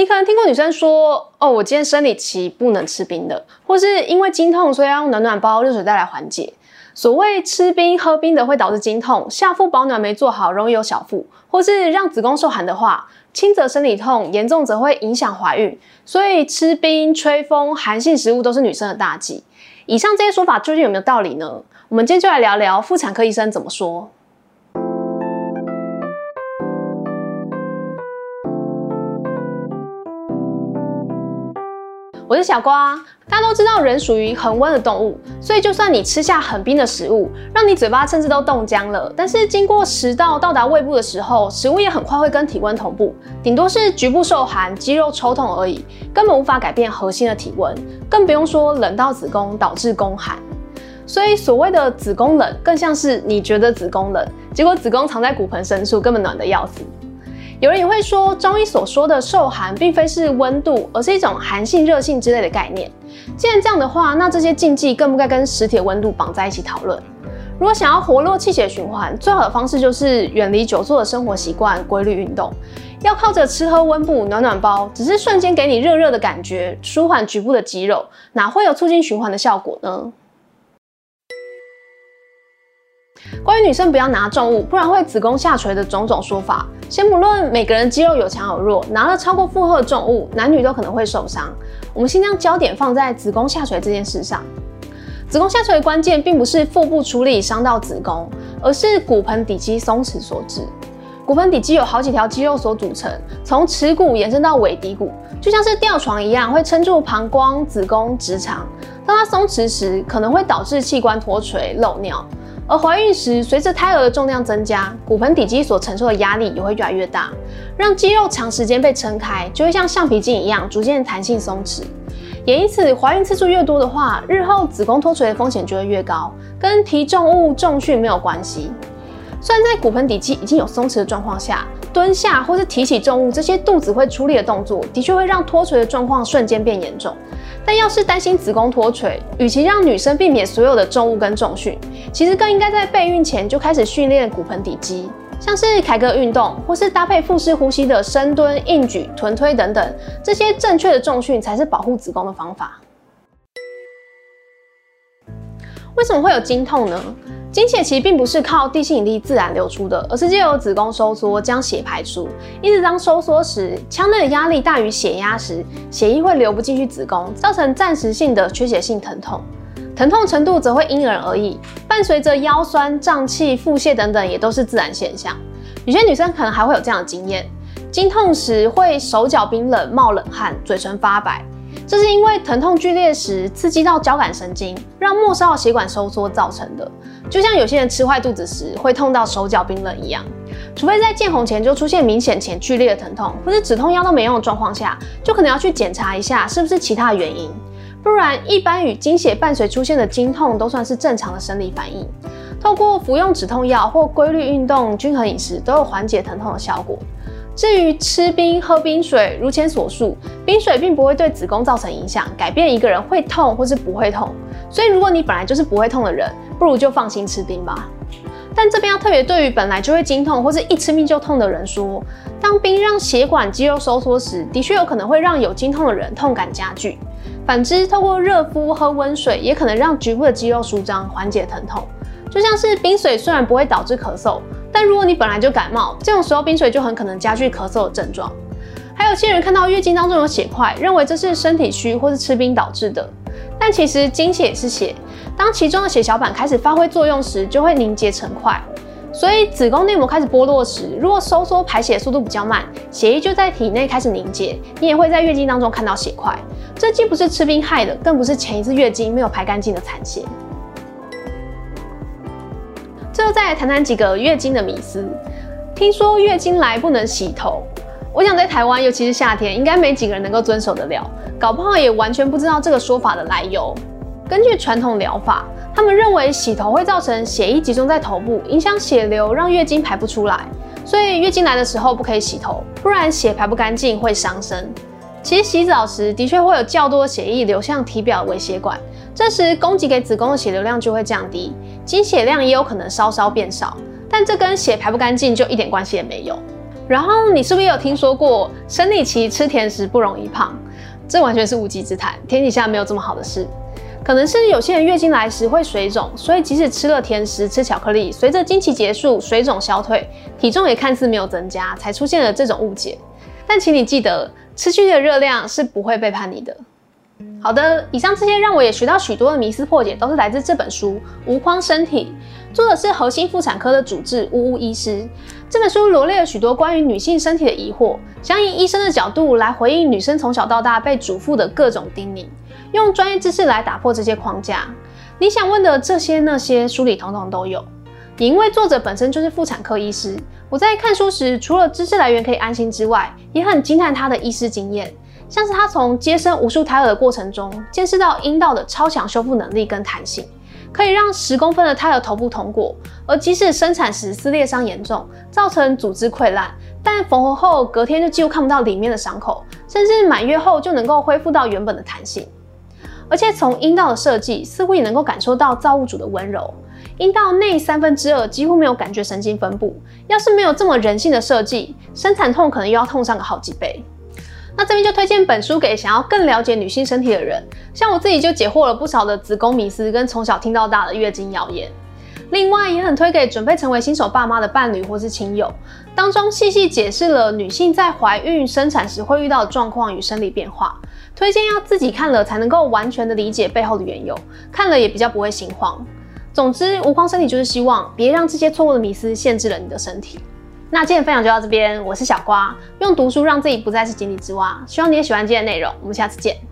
你可能听过女生说：“哦，我今天生理期不能吃冰的，或是因为经痛，所以要用暖暖包、热水袋来缓解。”所谓吃冰喝冰的会导致经痛，下腹保暖没做好，容易有小腹，或是让子宫受寒的话，轻则生理痛，严重则会影响怀孕。所以吃冰、吹风、寒性食物都是女生的大忌。以上这些说法究竟有没有道理呢？我们今天就来聊聊妇产科医生怎么说。我是小瓜，大家都知道人属于恒温的动物，所以就算你吃下很冰的食物，让你嘴巴甚至都冻僵了，但是经过食道到达胃部的时候，食物也很快会跟体温同步，顶多是局部受寒、肌肉抽痛而已，根本无法改变核心的体温，更不用说冷到子宫导致宫寒。所以所谓的子宫冷，更像是你觉得子宫冷，结果子宫藏在骨盆深处，根本暖得要死。有人也会说，中医所说的受寒，并非是温度，而是一种寒性、热性之类的概念。既然这样的话，那这些禁忌更不该跟实体温度绑在一起讨论。如果想要活络气血循环，最好的方式就是远离久坐的生活习惯，规律运动。要靠着吃喝温补暖暖包，只是瞬间给你热热的感觉，舒缓局部的肌肉，哪会有促进循环的效果呢？关于女生不要拿重物，不然会子宫下垂的种种说法，先不论每个人肌肉有强有弱，拿了超过负荷的重物，男女都可能会受伤。我们先将焦点放在子宫下垂这件事上。子宫下垂的关键并不是腹部出力伤到子宫，而是骨盆底肌松弛所致。骨盆底肌有好几条肌肉所组成，从耻骨延伸到尾骶骨，就像是吊床一样，会撑住膀胱、子宫、直肠。当它松弛时，可能会导致器官脱垂、漏尿。而怀孕时，随着胎儿的重量增加，骨盆底肌所承受的压力也会越来越大，让肌肉长时间被撑开，就会像橡皮筋一样逐渐弹性松弛。也因此，怀孕次数越多的话，日后子宫脱垂的风险就会越高，跟提重物、重训没有关系。虽然在骨盆底肌已经有松弛的状况下，蹲下或是提起重物这些肚子会出力的动作，的确会让脱垂的状况瞬间变严重。但要是担心子宫脱垂，与其让女生避免所有的重物跟重训，其实更应该在备孕前就开始训练骨盆底肌，像是凯格运动，或是搭配腹式呼吸的深蹲、硬举、臀推等等，这些正确的重训才是保护子宫的方法。为什么会有经痛呢？经血其实并不是靠地心引力自然流出的，而是借由子宫收缩将血排出。因此，当收缩时，腔内的压力大于血压时，血液会流不进去子宫，造成暂时性的缺血性疼痛。疼痛程度则会因人而异，伴随着腰酸、胀气、腹泻等等，也都是自然现象。有些女生可能还会有这样的经验：经痛时会手脚冰冷、冒冷汗、嘴唇发白。这是因为疼痛剧烈时刺激到交感神经，让末梢血管收缩造成的。就像有些人吃坏肚子时会痛到手脚冰冷一样，除非在见红前就出现明显且剧烈的疼痛，或是止痛药都没用的状况下，就可能要去检查一下是不是其他原因。不然，一般与经血伴随出现的经痛都算是正常的生理反应。透过服用止痛药或规律运动、均衡饮食，都有缓解疼痛的效果。至于吃冰、喝冰水，如前所述，冰水并不会对子宫造成影响，改变一个人会痛或是不会痛。所以，如果你本来就是不会痛的人，不如就放心吃冰吧。但这边要特别对于本来就会经痛或是一吃冰就痛的人说，当冰让血管肌肉收缩时，的确有可能会让有经痛的人痛感加剧。反之，透过热敷、喝温水，也可能让局部的肌肉舒张，缓解疼痛。就像是冰水虽然不会导致咳嗽。但如果你本来就感冒，这种时候冰水就很可能加剧咳嗽的症状。还有些人看到月经当中有血块，认为这是身体虚或是吃冰导致的。但其实经血也是血，当其中的血小板开始发挥作用时，就会凝结成块。所以子宫内膜开始剥落时，如果收缩排血速度比较慢，血液就在体内开始凝结，你也会在月经当中看到血块。这既不是吃冰害的，更不是前一次月经没有排干净的残血。最后再来谈谈几个月经的迷思。听说月经来不能洗头，我想在台湾，尤其是夏天，应该没几个人能够遵守得了。搞不好也完全不知道这个说法的来由。根据传统疗法，他们认为洗头会造成血液集中在头部，影响血流，让月经排不出来。所以月经来的时候不可以洗头，不然血排不干净会伤身。其实洗澡时的确会有较多血液流向体表微血管，这时供给给子宫的血流量就会降低。经血量也有可能稍稍变少，但这跟血排不干净就一点关系也没有。然后你是不是也有听说过生理期吃甜食不容易胖？这完全是无稽之谈，天底下没有这么好的事。可能是有些人月经来时会水肿，所以即使吃了甜食、吃巧克力，随着经期结束，水肿消退，体重也看似没有增加，才出现了这种误解。但请你记得，吃进去的热量是不会背叛你的。好的，以上这些让我也学到许多的迷思破解，都是来自这本书《无框身体》，作者是核心妇产科的主治呜呜医师。这本书罗列了许多关于女性身体的疑惑，想以医生的角度来回应女生从小到大被嘱咐的各种叮咛，用专业知识来打破这些框架。你想问的这些那些，书里统统都有。也因为作者本身就是妇产科医师，我在看书时，除了知识来源可以安心之外，也很惊叹他的医师经验，像是他从接生无数胎儿的过程中，见识到阴道的超强修复能力跟弹性。可以让十公分的胎儿头部通过，而即使生产时撕裂伤严重，造成组织溃烂，但缝合后隔天就几乎看不到里面的伤口，甚至满月后就能够恢复到原本的弹性。而且从阴道的设计，似乎也能够感受到造物主的温柔。阴道内三分之二几乎没有感觉神经分布，要是没有这么人性的设计，生产痛可能又要痛上个好几倍。那这边就推荐本书给想要更了解女性身体的人，像我自己就解惑了不少的子宫迷思跟从小听到大的月经谣言。另外也很推给准备成为新手爸妈的伴侣或是亲友，当中细细解释了女性在怀孕生产时会遇到的状况与生理变化，推荐要自己看了才能够完全的理解背后的缘由，看了也比较不会心慌。总之，无框身体就是希望别让这些错误的迷思限制了你的身体。那今天的分享就到这边，我是小瓜，用读书让自己不再是井底之蛙。希望你也喜欢今天的内容，我们下次见。